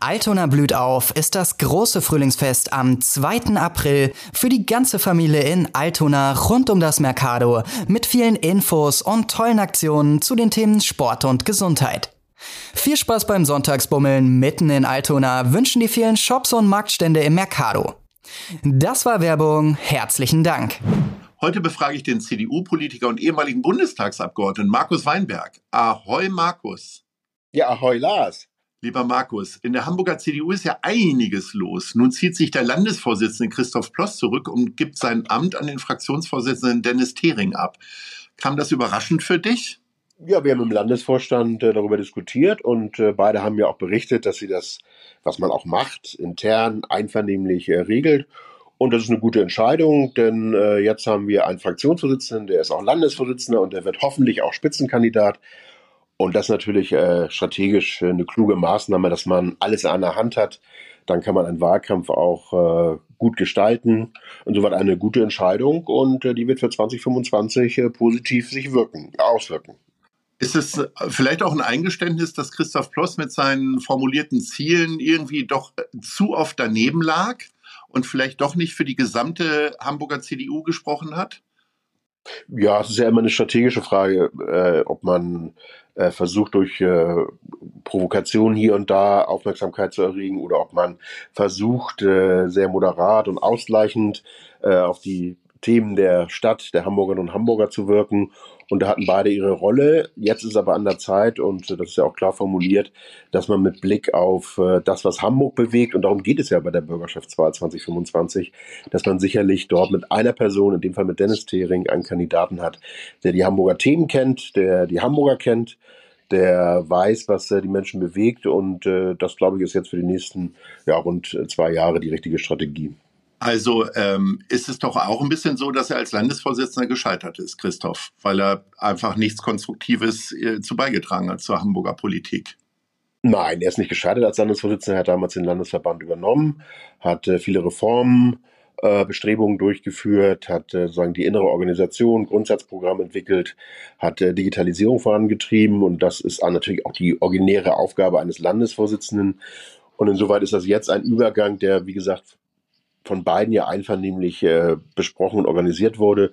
Altona blüht auf ist das große Frühlingsfest am 2. April für die ganze Familie in Altona rund um das Mercado mit vielen Infos und tollen Aktionen zu den Themen Sport und Gesundheit. Viel Spaß beim Sonntagsbummeln mitten in Altona wünschen die vielen Shops und Marktstände im Mercado. Das war Werbung. Herzlichen Dank. Heute befrage ich den CDU-Politiker und ehemaligen Bundestagsabgeordneten Markus Weinberg. Ahoi, Markus. Ja, ahoi, Lars. Lieber Markus, in der Hamburger CDU ist ja einiges los. Nun zieht sich der Landesvorsitzende Christoph Ploss zurück und gibt sein Amt an den Fraktionsvorsitzenden Dennis Thering ab. Kam das überraschend für dich? Ja, wir haben im Landesvorstand äh, darüber diskutiert und äh, beide haben ja auch berichtet, dass sie das, was man auch macht, intern einvernehmlich äh, regelt. Und das ist eine gute Entscheidung, denn äh, jetzt haben wir einen Fraktionsvorsitzenden, der ist auch Landesvorsitzender und der wird hoffentlich auch Spitzenkandidat. Und das ist natürlich äh, strategisch eine kluge Maßnahme, dass man alles an der Hand hat. Dann kann man einen Wahlkampf auch äh, gut gestalten. Insoweit eine gute Entscheidung und äh, die wird für 2025 äh, positiv sich wirken, auswirken. Ist es äh, vielleicht auch ein Eingeständnis, dass Christoph Ploss mit seinen formulierten Zielen irgendwie doch äh, zu oft daneben lag und vielleicht doch nicht für die gesamte Hamburger CDU gesprochen hat? Ja, es ist ja immer eine strategische Frage, äh, ob man äh, versucht durch äh, Provokation hier und da Aufmerksamkeit zu erregen oder ob man versucht, äh, sehr moderat und ausgleichend äh, auf die Themen der Stadt, der Hamburgerinnen und Hamburger zu wirken und da hatten beide ihre Rolle. Jetzt ist aber an der Zeit, und das ist ja auch klar formuliert, dass man mit Blick auf äh, das, was Hamburg bewegt, und darum geht es ja bei der Bürgerschaftswahl 2025, dass man sicherlich dort mit einer Person, in dem Fall mit Dennis Thering, einen Kandidaten hat, der die Hamburger Themen kennt, der die Hamburger kennt, der weiß, was äh, die Menschen bewegt. Und äh, das, glaube ich, ist jetzt für die nächsten ja, rund zwei Jahre die richtige Strategie. Also ähm, ist es doch auch ein bisschen so, dass er als Landesvorsitzender gescheitert ist, Christoph, weil er einfach nichts Konstruktives äh, zu beigetragen hat zur Hamburger Politik. Nein, er ist nicht gescheitert als Landesvorsitzender. Er hat damals den Landesverband übernommen, hat äh, viele Reformen, äh, Bestrebungen durchgeführt, hat äh, sozusagen die innere Organisation, Grundsatzprogramm entwickelt, hat äh, Digitalisierung vorangetrieben und das ist natürlich auch die originäre Aufgabe eines Landesvorsitzenden. Und insoweit ist das jetzt ein Übergang, der, wie gesagt, von beiden ja einvernehmlich äh, besprochen und organisiert wurde.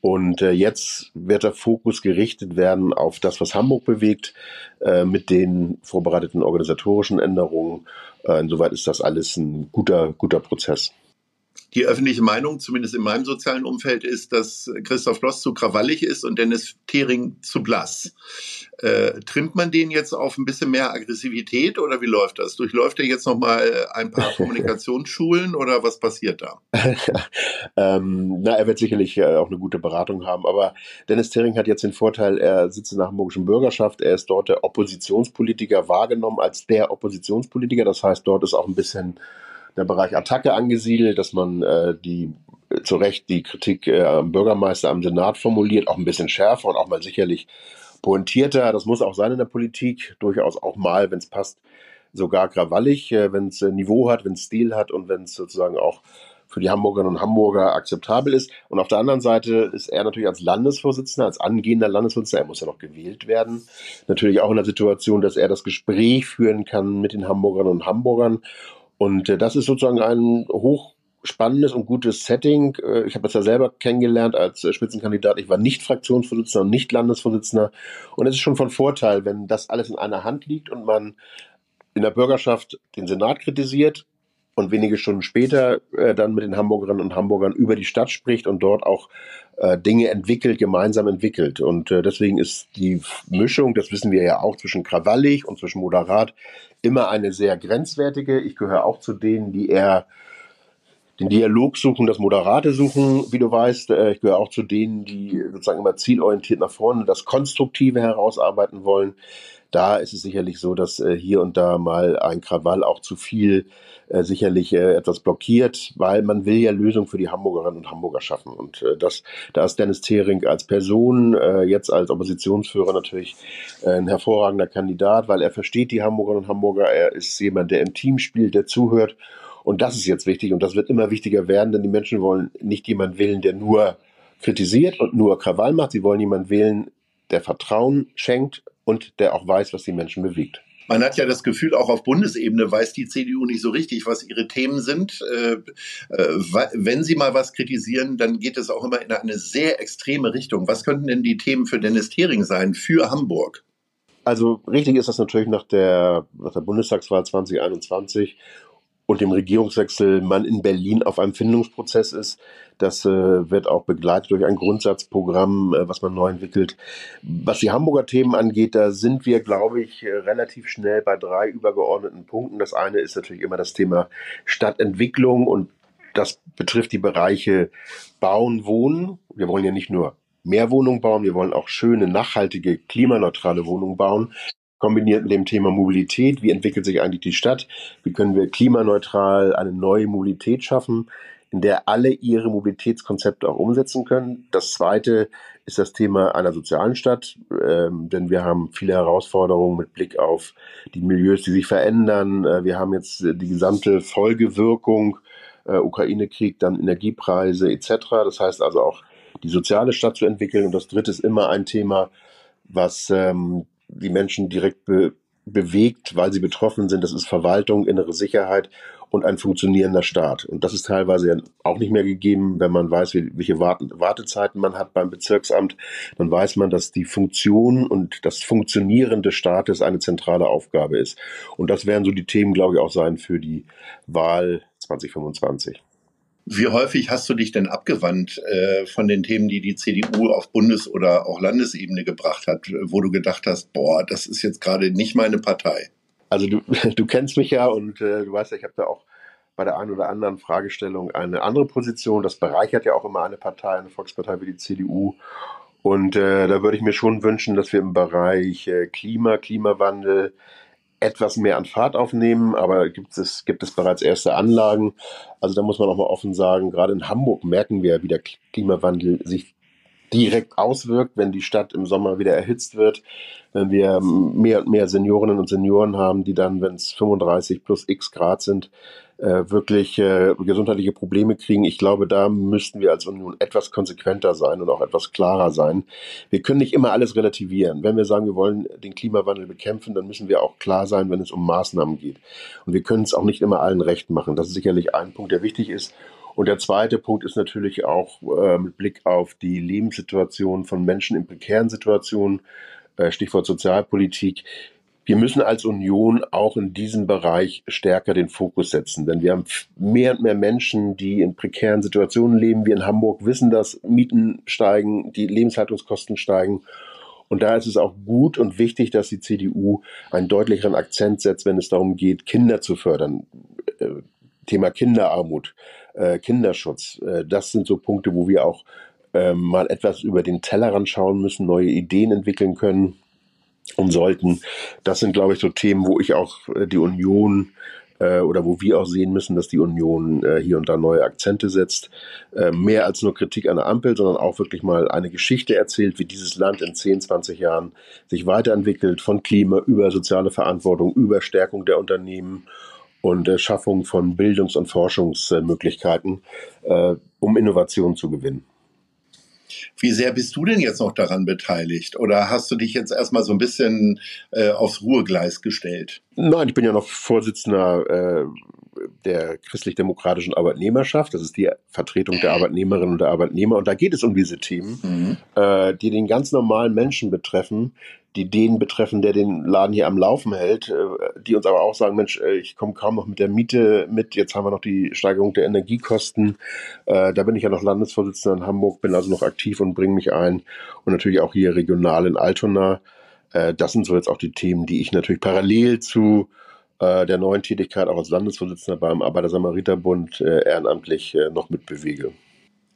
Und äh, jetzt wird der Fokus gerichtet werden auf das, was Hamburg bewegt, äh, mit den vorbereiteten organisatorischen Änderungen. Äh, insoweit ist das alles ein guter, guter Prozess die öffentliche Meinung, zumindest in meinem sozialen Umfeld, ist, dass Christoph Bloss zu krawallig ist und Dennis Thering zu blass. Äh, trimmt man den jetzt auf ein bisschen mehr Aggressivität oder wie läuft das? Durchläuft er jetzt nochmal ein paar Kommunikationsschulen oder was passiert da? ähm, na, er wird sicherlich äh, auch eine gute Beratung haben, aber Dennis Thering hat jetzt den Vorteil, er sitzt in der hamburgischen Bürgerschaft, er ist dort der Oppositionspolitiker wahrgenommen als der Oppositionspolitiker, das heißt, dort ist auch ein bisschen der Bereich Attacke angesiedelt, dass man äh, die äh, zu Recht die Kritik äh, am Bürgermeister, am Senat formuliert, auch ein bisschen schärfer und auch mal sicherlich pointierter. Das muss auch sein in der Politik, durchaus auch mal, wenn es passt, sogar krawallig, äh, wenn es äh, Niveau hat, wenn es Stil hat und wenn es sozusagen auch für die Hamburgerinnen und Hamburger akzeptabel ist. Und auf der anderen Seite ist er natürlich als Landesvorsitzender, als angehender Landesvorsitzender, er muss ja noch gewählt werden, natürlich auch in der Situation, dass er das Gespräch führen kann mit den Hamburgerinnen und Hamburgern und äh, das ist sozusagen ein hochspannendes und gutes Setting. Äh, ich habe das ja selber kennengelernt als äh, Spitzenkandidat. Ich war nicht Fraktionsvorsitzender und nicht Landesvorsitzender. Und es ist schon von Vorteil, wenn das alles in einer Hand liegt und man in der Bürgerschaft den Senat kritisiert und wenige Stunden später äh, dann mit den Hamburgerinnen und Hamburgern über die Stadt spricht und dort auch äh, Dinge entwickelt, gemeinsam entwickelt. Und äh, deswegen ist die Mischung, das wissen wir ja auch, zwischen krawallig und zwischen moderat immer eine sehr grenzwertige. Ich gehöre auch zu denen, die eher den Dialog suchen, das Moderate suchen, wie du weißt. Äh, ich gehöre auch zu denen, die sozusagen immer zielorientiert nach vorne das Konstruktive herausarbeiten wollen. Da ist es sicherlich so, dass äh, hier und da mal ein Krawall auch zu viel äh, sicherlich äh, etwas blockiert, weil man will ja Lösungen für die Hamburgerinnen und Hamburger schaffen. Und äh, das, da ist Dennis Thering als Person, äh, jetzt als Oppositionsführer natürlich äh, ein hervorragender Kandidat, weil er versteht die Hamburgerinnen und Hamburger, er ist jemand, der im Team spielt, der zuhört. Und das ist jetzt wichtig und das wird immer wichtiger werden, denn die Menschen wollen nicht jemanden wählen, der nur kritisiert und nur Krawall macht. Sie wollen jemanden wählen, der Vertrauen schenkt und der auch weiß, was die Menschen bewegt. Man hat ja das Gefühl, auch auf Bundesebene weiß die CDU nicht so richtig, was ihre Themen sind. Äh, äh, wenn sie mal was kritisieren, dann geht es auch immer in eine sehr extreme Richtung. Was könnten denn die Themen für Dennis Thering sein, für Hamburg? Also richtig ist das natürlich nach der, nach der Bundestagswahl 2021 und dem Regierungswechsel man in Berlin auf einem Findungsprozess ist. Das äh, wird auch begleitet durch ein Grundsatzprogramm, äh, was man neu entwickelt. Was die Hamburger Themen angeht, da sind wir, glaube ich, äh, relativ schnell bei drei übergeordneten Punkten. Das eine ist natürlich immer das Thema Stadtentwicklung und das betrifft die Bereiche Bauen, Wohnen. Wir wollen ja nicht nur mehr Wohnungen bauen, wir wollen auch schöne, nachhaltige, klimaneutrale Wohnungen bauen kombiniert mit dem Thema Mobilität. Wie entwickelt sich eigentlich die Stadt? Wie können wir klimaneutral eine neue Mobilität schaffen, in der alle ihre Mobilitätskonzepte auch umsetzen können? Das zweite ist das Thema einer sozialen Stadt, ähm, denn wir haben viele Herausforderungen mit Blick auf die Milieus, die sich verändern. Äh, wir haben jetzt die gesamte Folgewirkung, äh, Ukraine-Krieg, dann Energiepreise etc. Das heißt also auch die soziale Stadt zu entwickeln. Und das dritte ist immer ein Thema, was ähm, die Menschen direkt be bewegt, weil sie betroffen sind. Das ist Verwaltung, innere Sicherheit und ein funktionierender Staat. Und das ist teilweise auch nicht mehr gegeben, wenn man weiß, welche Wartezeiten man hat beim Bezirksamt. Dann weiß man, dass die Funktion und das Funktionieren des Staates eine zentrale Aufgabe ist. Und das werden so die Themen, glaube ich, auch sein für die Wahl 2025. Wie häufig hast du dich denn abgewandt äh, von den Themen, die die CDU auf Bundes- oder auch Landesebene gebracht hat, wo du gedacht hast, boah, das ist jetzt gerade nicht meine Partei? Also du, du kennst mich ja und äh, du weißt ja, ich habe da auch bei der einen oder anderen Fragestellung eine andere Position. Das bereichert ja auch immer eine Partei, eine Volkspartei wie die CDU. Und äh, da würde ich mir schon wünschen, dass wir im Bereich äh, Klima, Klimawandel, etwas mehr an Fahrt aufnehmen, aber gibt es, gibt es bereits erste Anlagen. Also da muss man auch mal offen sagen, gerade in Hamburg merken wir, wie der Klimawandel sich direkt auswirkt, wenn die Stadt im Sommer wieder erhitzt wird, wenn wir mehr und mehr Seniorinnen und Senioren haben, die dann, wenn es 35 plus x Grad sind, äh, wirklich äh, gesundheitliche Probleme kriegen. Ich glaube, da müssten wir als Union etwas konsequenter sein und auch etwas klarer sein. Wir können nicht immer alles relativieren. Wenn wir sagen, wir wollen den Klimawandel bekämpfen, dann müssen wir auch klar sein, wenn es um Maßnahmen geht. Und wir können es auch nicht immer allen recht machen. Das ist sicherlich ein Punkt, der wichtig ist. Und der zweite Punkt ist natürlich auch äh, mit Blick auf die Lebenssituation von Menschen in prekären Situationen, äh, Stichwort Sozialpolitik. Wir müssen als Union auch in diesem Bereich stärker den Fokus setzen, denn wir haben mehr und mehr Menschen, die in prekären Situationen leben. Wir in Hamburg wissen, dass Mieten steigen, die Lebenshaltungskosten steigen. Und da ist es auch gut und wichtig, dass die CDU einen deutlicheren Akzent setzt, wenn es darum geht, Kinder zu fördern. Äh, Thema Kinderarmut, äh, Kinderschutz. Äh, das sind so Punkte, wo wir auch äh, mal etwas über den Tellerrand schauen müssen, neue Ideen entwickeln können und sollten. Das sind, glaube ich, so Themen, wo ich auch äh, die Union äh, oder wo wir auch sehen müssen, dass die Union äh, hier und da neue Akzente setzt. Äh, mehr als nur Kritik an der Ampel, sondern auch wirklich mal eine Geschichte erzählt, wie dieses Land in 10, 20 Jahren sich weiterentwickelt, von Klima über soziale Verantwortung, über Stärkung der Unternehmen und äh, Schaffung von Bildungs- und Forschungsmöglichkeiten, äh, um Innovationen zu gewinnen. Wie sehr bist du denn jetzt noch daran beteiligt? Oder hast du dich jetzt erstmal so ein bisschen äh, aufs Ruhegleis gestellt? Nein, ich bin ja noch Vorsitzender äh, der christlich-demokratischen Arbeitnehmerschaft. Das ist die Vertretung der Arbeitnehmerinnen und der Arbeitnehmer. Und da geht es um diese Themen, mhm. äh, die den ganz normalen Menschen betreffen, die den betreffen, der den Laden hier am Laufen hält, äh, die uns aber auch sagen, Mensch, äh, ich komme kaum noch mit der Miete mit, jetzt haben wir noch die Steigerung der Energiekosten. Äh, da bin ich ja noch Landesvorsitzender in Hamburg, bin also noch aktiv und bringe mich ein. Und natürlich auch hier regional in Altona. Das sind so jetzt auch die Themen, die ich natürlich parallel zu der neuen Tätigkeit auch als Landesvorsitzender beim Arbeiter-Samariter-Bund ehrenamtlich noch mitbewege.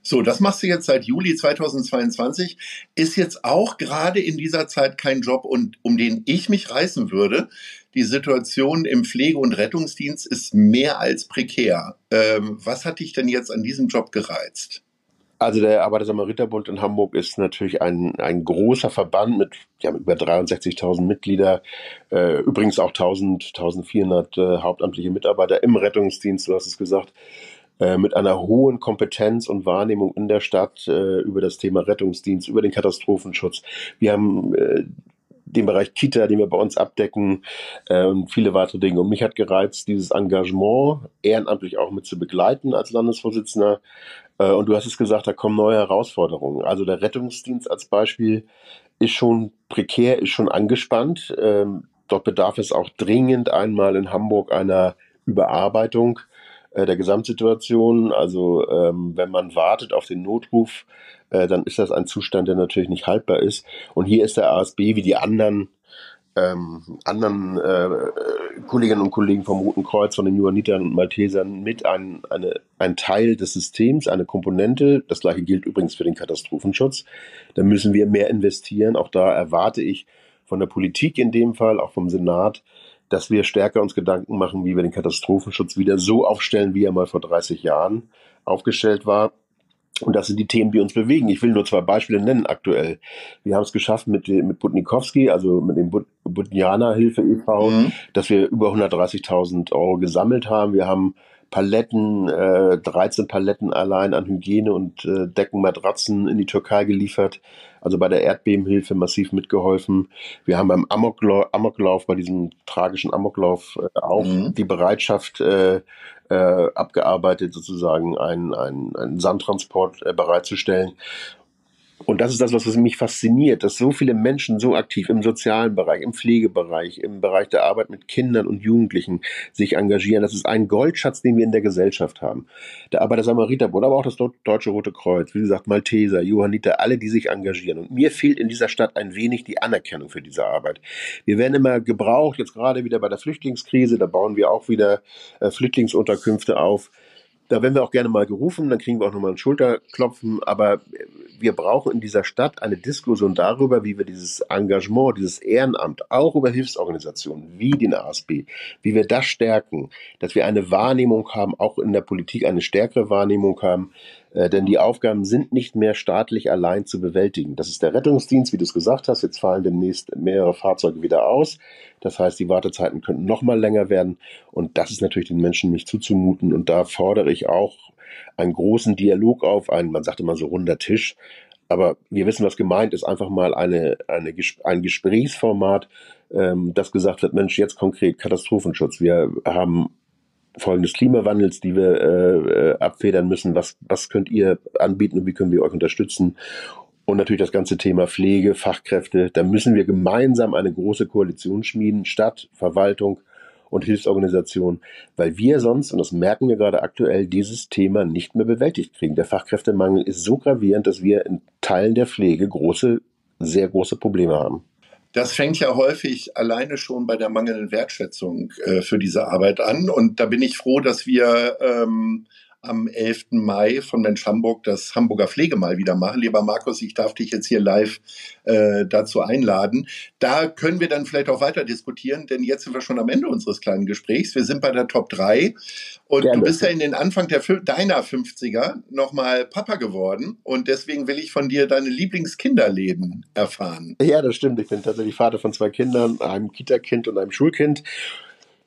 So, das machst du jetzt seit Juli 2022. Ist jetzt auch gerade in dieser Zeit kein Job, und, um den ich mich reißen würde. Die Situation im Pflege- und Rettungsdienst ist mehr als prekär. Ähm, was hat dich denn jetzt an diesem Job gereizt? Also der Arbeiter-Samariter-Bund in Hamburg ist natürlich ein, ein großer Verband mit, ja, über 63.000 Mitglieder, äh, übrigens auch 1000, 1400 äh, hauptamtliche Mitarbeiter im Rettungsdienst, du hast es gesagt, äh, mit einer hohen Kompetenz und Wahrnehmung in der Stadt äh, über das Thema Rettungsdienst, über den Katastrophenschutz. Wir haben äh, den Bereich Kita, den wir bei uns abdecken äh, und viele weitere Dinge. Und mich hat gereizt, dieses Engagement ehrenamtlich auch mit zu begleiten als Landesvorsitzender. Äh, und du hast es gesagt, da kommen neue Herausforderungen. Also der Rettungsdienst als Beispiel ist schon prekär, ist schon angespannt. Ähm, dort bedarf es auch dringend einmal in Hamburg einer Überarbeitung äh, der Gesamtsituation. Also ähm, wenn man wartet auf den Notruf, äh, dann ist das ein Zustand, der natürlich nicht haltbar ist. Und hier ist der ASB wie die anderen ähm, anderen äh, Kolleginnen und Kollegen vom Roten Kreuz, von den Johannitern und Maltesern mit ein, eine, ein Teil des Systems, eine Komponente. Das gleiche gilt übrigens für den Katastrophenschutz. Da müssen wir mehr investieren. Auch da erwarte ich von der Politik in dem Fall, auch vom Senat, dass wir stärker uns Gedanken machen, wie wir den Katastrophenschutz wieder so aufstellen, wie er mal vor 30 Jahren aufgestellt war. Und das sind die Themen, die uns bewegen. Ich will nur zwei Beispiele nennen aktuell. Wir haben es geschafft mit, mit Butnikowski, also mit dem But Butnianer Hilfe e.V., mhm. dass wir über 130.000 Euro gesammelt haben. Wir haben Paletten, äh, 13 Paletten allein an Hygiene und äh, Deckenmatratzen in die Türkei geliefert. Also bei der Erdbebenhilfe massiv mitgeholfen. Wir haben beim Amokla Amoklauf, bei diesem tragischen Amoklauf äh, auch mhm. die Bereitschaft äh, äh, abgearbeitet, sozusagen einen, einen, einen Sandtransport äh, bereitzustellen. Und das ist das, was mich fasziniert, dass so viele Menschen so aktiv im sozialen Bereich, im Pflegebereich, im Bereich der Arbeit mit Kindern und Jugendlichen sich engagieren. Das ist ein Goldschatz, den wir in der Gesellschaft haben. Der Arbeiter Samariterbund, aber auch das Deutsche Rote Kreuz, wie gesagt, Malteser, Johanniter, alle, die sich engagieren. Und mir fehlt in dieser Stadt ein wenig die Anerkennung für diese Arbeit. Wir werden immer gebraucht, jetzt gerade wieder bei der Flüchtlingskrise, da bauen wir auch wieder äh, Flüchtlingsunterkünfte auf. Da werden wir auch gerne mal gerufen, dann kriegen wir auch nochmal ein Schulterklopfen. Aber wir brauchen in dieser Stadt eine Diskussion darüber, wie wir dieses Engagement, dieses Ehrenamt, auch über Hilfsorganisationen wie den ASB, wie wir das stärken, dass wir eine Wahrnehmung haben, auch in der Politik eine stärkere Wahrnehmung haben, äh, denn die Aufgaben sind nicht mehr staatlich allein zu bewältigen. Das ist der Rettungsdienst, wie du es gesagt hast. Jetzt fallen demnächst mehrere Fahrzeuge wieder aus. Das heißt, die Wartezeiten könnten noch mal länger werden. Und das ist natürlich den Menschen nicht zuzumuten. Und da fordere ich auch einen großen Dialog auf, einen, man sagt immer so runder Tisch. Aber wir wissen, was gemeint ist, einfach mal eine, eine, ein Gesprächsformat, ähm, das gesagt wird, Mensch, jetzt konkret Katastrophenschutz. Wir haben Folgen des Klimawandels, die wir äh, äh, abfedern müssen. Was, was könnt ihr anbieten und wie können wir euch unterstützen? Und natürlich das ganze Thema Pflege, Fachkräfte. Da müssen wir gemeinsam eine große Koalition schmieden, Stadt, Verwaltung und Hilfsorganisation, weil wir sonst, und das merken wir gerade aktuell, dieses Thema nicht mehr bewältigt kriegen. Der Fachkräftemangel ist so gravierend, dass wir in Teilen der Pflege große, sehr große Probleme haben. Das fängt ja häufig alleine schon bei der mangelnden Wertschätzung äh, für diese Arbeit an. Und da bin ich froh, dass wir ähm, am 11. Mai von Mensch Hamburg das Hamburger Pflegemal wieder machen. Lieber Markus, ich darf dich jetzt hier live äh, dazu einladen. Da können wir dann vielleicht auch weiter diskutieren, denn jetzt sind wir schon am Ende unseres kleinen Gesprächs. Wir sind bei der Top 3 und Gerne. du bist ja in den Anfang der, deiner 50er nochmal Papa geworden und deswegen will ich von dir deine Lieblingskinderleben erfahren. Ja, das stimmt. Ich bin tatsächlich Vater von zwei Kindern, einem Kita-Kind und einem Schulkind.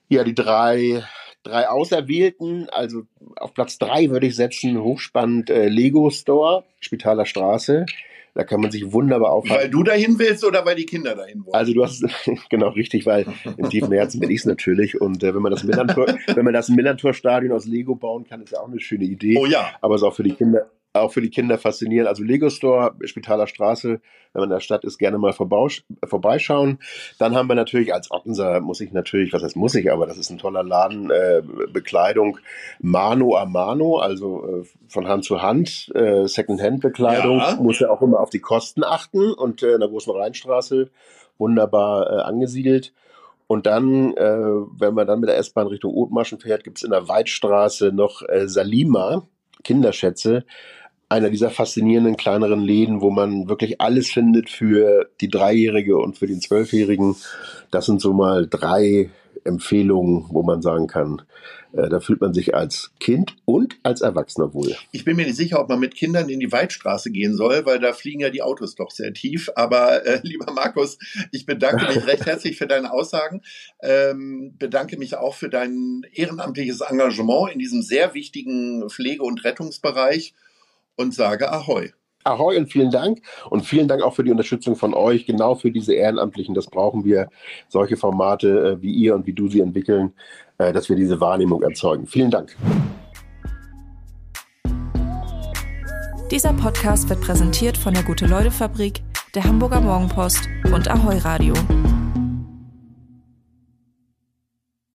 Ja, die drei drei Auserwählten, also auf Platz drei würde ich setzen, hochspannend äh, Lego Store, Spitaler Straße. Da kann man sich wunderbar aufhalten. Weil du dahin willst oder weil die Kinder dahin wollen? Also du hast genau richtig, weil im tiefen Herzen bin ich es natürlich. Und äh, wenn man das Millantor, wenn man das Millantor-Stadion aus Lego bauen kann, ist ja auch eine schöne Idee. Oh ja. Aber es ist auch für die Kinder, auch für die Kinder faszinierend. Also Lego Store, Spitaler Straße, wenn man in der Stadt ist, gerne mal vorbeischauen. Dann haben wir natürlich als Ottenser, muss ich natürlich, was heißt muss ich, aber das ist ein toller Laden, äh, Bekleidung, Mano a Mano, also äh, von Hand zu Hand, äh, Secondhand-Bekleidung, ja. muss ja auch immer auf die Kosten achten und äh, in der großen Rheinstraße wunderbar äh, angesiedelt. Und dann, äh, wenn man dann mit der S-Bahn Richtung Othmarschen fährt, gibt es in der Weidstraße noch äh, Salima, Kinderschätze einer dieser faszinierenden kleineren Läden, wo man wirklich alles findet für die Dreijährige und für den Zwölfjährigen. Das sind so mal drei Empfehlungen, wo man sagen kann, äh, da fühlt man sich als Kind und als Erwachsener wohl. Ich bin mir nicht sicher, ob man mit Kindern in die Waldstraße gehen soll, weil da fliegen ja die Autos doch sehr tief. Aber äh, lieber Markus, ich bedanke mich recht herzlich für deine Aussagen, ähm, bedanke mich auch für dein ehrenamtliches Engagement in diesem sehr wichtigen Pflege- und Rettungsbereich und sage Ahoi. Ahoi und vielen Dank. Und vielen Dank auch für die Unterstützung von euch, genau für diese Ehrenamtlichen. Das brauchen wir, solche Formate äh, wie ihr und wie du sie entwickeln, äh, dass wir diese Wahrnehmung erzeugen. Vielen Dank. Dieser Podcast wird präsentiert von der Gute-Leute-Fabrik, der Hamburger Morgenpost und Ahoi Radio.